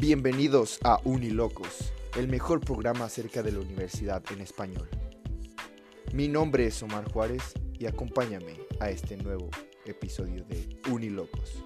Bienvenidos a Unilocos, el mejor programa acerca de la universidad en español. Mi nombre es Omar Juárez y acompáñame a este nuevo episodio de Unilocos.